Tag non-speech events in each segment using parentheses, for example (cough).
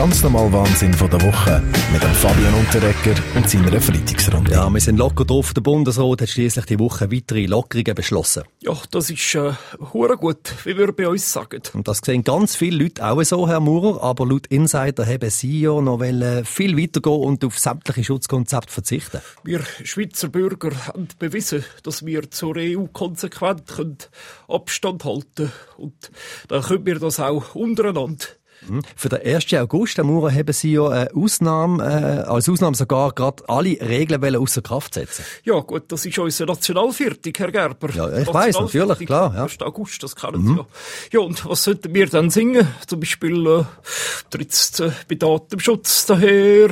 Der ganz normale Wahnsinn von der Woche mit dem Fabian Unterrecker und seiner Freitagsrunde. Ja, wir sind locker drauf. Der Bundesrat hat schließlich die Woche weitere Lockerungen beschlossen. Ja, das ist äh, hure gut, wie wir bei uns sagen. Und das sehen ganz viele Leute auch so, Herr Maurer. Aber laut Insider haben Sie ja noch wollen viel weitergehen und auf sämtliche Schutzkonzepte verzichten. Wir Schweizer Bürger haben bewiesen, dass wir zur EU konsequent können Abstand halten Und dann können wir das auch untereinander. Mhm. Für den 1. August, Herr Maurer, haben Sie ja eine Ausnahme, äh, als Ausnahme sogar gerade alle Regeln außer Kraft setzen. Ja, gut, das ist unser Nationalviertig, Herr Gerber. Ja, ich weiss, natürlich, klar. Ja. 1. August, das Sie mhm. ja. Ja, und was sollten wir dann singen? Zum Beispiel, äh, trittst äh, bei Datenschutz daher,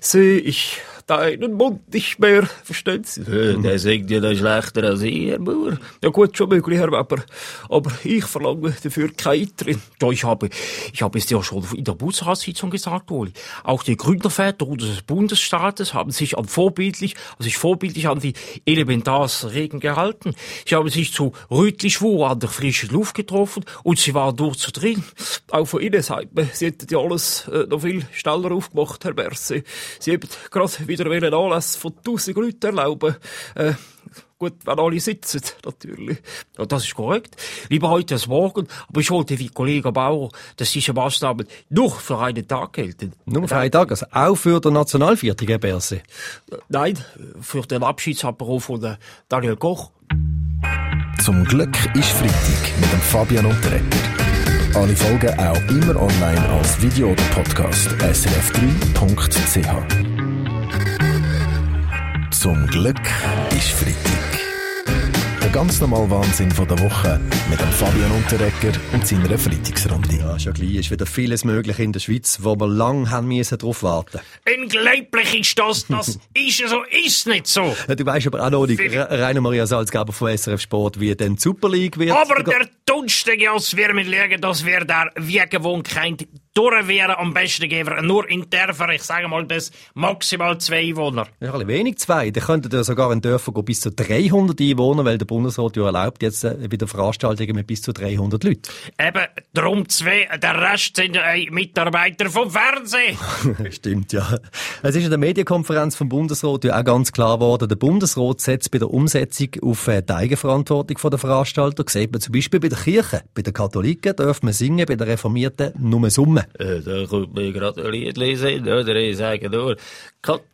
sehe ich deinen Mund nicht mehr. Verstehen Sie? Der singt ja noch schlechter als ich, Herr Bauer. Ja gut, schon möglich, Herr Weber. Aber ich verlange dafür keinen Eintritt. Ja, ich habe, ich habe es ja schon in der Bundesratssitzung gesagt, Uli. Auch die Gründerväter des Bundesstaates haben sich an vorbildlich, also sich vorbildlich an die Elementarregeln gehalten. Sie haben sich zu Rütli-Schwur an der frischen Luft getroffen und sie waren durchzudrehen. Auch von Ihnen sagt man, Sie hätten ja alles äh, noch viel schneller aufgemacht, Herr Berse. Sie haben gerade wieder wieder einen Anlass von tausend Leuten erlauben. Äh, Gut, wenn alle sitzen, natürlich. Ja, das ist korrekt. Lieber heute als morgen. Aber ich wollte, wie Kollege Bauer, dass diese Maßnahmen nur für einen Tag gelten. Nur für einen Tag? Also auch für den Nationalviertel, Herr Berse? Nein, für den Abschiedsapero von Daniel Koch. Zum Glück ist Freitag mit dem Fabian Unterrecker. Alle Folgen auch immer online als Video oder Podcast srf3.ch. Zum Glück ist Freitag. Der ganz normale Wahnsinn von der Woche mit dem Fabian Unterrecker und seiner Freitagsrunde. Ja, schon gleich ist wieder vieles möglich in der Schweiz, wo wir lang haben müssen darauf warten. Unglaublich ist das, das ist so, ist nicht so. du weißt aber auch noch nicht, Rainer Maria Salzgeber von SRF Sport, wie denn die Super League wird. Aber der dunstige als wir mit legen, das wäre der wie gewohnt kein durchwehren am besten geben nur in Dörfern, ich sage mal, bis maximal zwei Einwohner. Ja, ein wenig zwei. Da könnten ja sogar in Dörfern gehen bis zu 300 Einwohner, weil der Bundesrat ja erlaubt jetzt äh, bei der Veranstaltung mit bis zu 300 Leuten. Eben, darum zwei, der Rest sind äh, Mitarbeiter vom Fernsehen. (laughs) Stimmt, ja. Es ist in der Medienkonferenz vom Bundesrat ja auch ganz klar geworden, der Bundesrat setzt bei der Umsetzung auf äh, die Eigenverantwortung der Veranstalter. Das sieht man zum Beispiel bei der Kirche. Bei den Katholiken darf man singen, bei den Reformierten nur Summen. Äh, da kommt mir gerade ein Lied lesen, oder? Ich sage nur,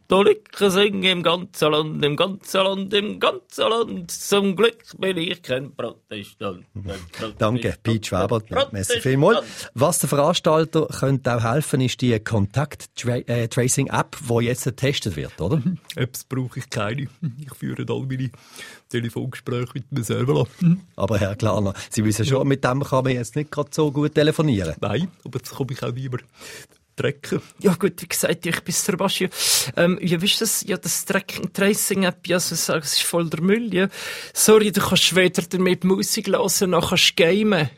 Katholiken singen im ganzen Land, im ganzen Land, im ganzen Land. Zum Glück bin ich kein Protestant. (laughs) Danke, Pete Schwaber. Merci vielmals. Was der Veranstalter könnte auch helfen, ist die Kontakt-Tracing-App, die jetzt getestet wird, oder? (laughs) Apps brauche ich keine. Ich führe all meine Telefongespräche mit mir selber an. (laughs) Aber Herr Klarner, Sie wissen schon, mit dem kann man jetzt nicht gerade so gut telefonieren. Nein, aber das komme ich auch mehr Trecken. Ja gut, wie gesagt, ich bin Sebastian. Ähm, ja, wisst das? Ja, das Tracking Tracing App, ja, so sagen, es ist voll der Müll, ja. Sorry, du kannst weder damit Musik hören, noch kannst gamen.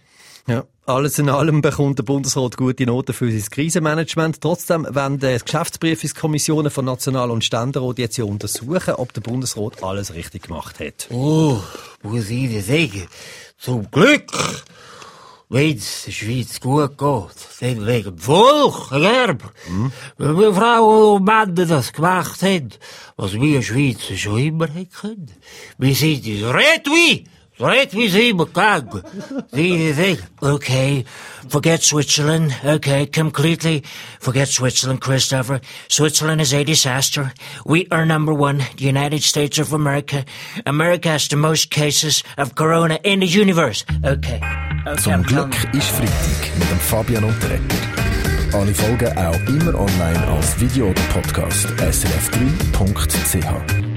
Ja. Alles in allem bekommt der Bundesrat gute Noten für sein Krisenmanagement. Trotzdem werden die Geschäftsprüfungskommissionen von National- und Ständerat jetzt untersuchen, ob der Bundesrat alles richtig gemacht hat. Oh, muss ich dir sagen, zum Glück Weeds zwieet goed koud, zijn leeg vol gerb. Hm? Mevrouw maande dat kwaad zijn, was wie er zwieet zo immerheid kunt. Wie ziet is red wie, red wie ze me kag. Die thing. Okay, forget Switzerland, okay, completely forget Switzerland, Christopher. Switzerland is a disaster. We are number one, the United States of America. America has the most cases of corona in the universe. Okay. Zum Glück ist Freitag mit dem Fabian Unterrecker. Alle Folgen auch immer online als Video oder Podcast srf3.ch.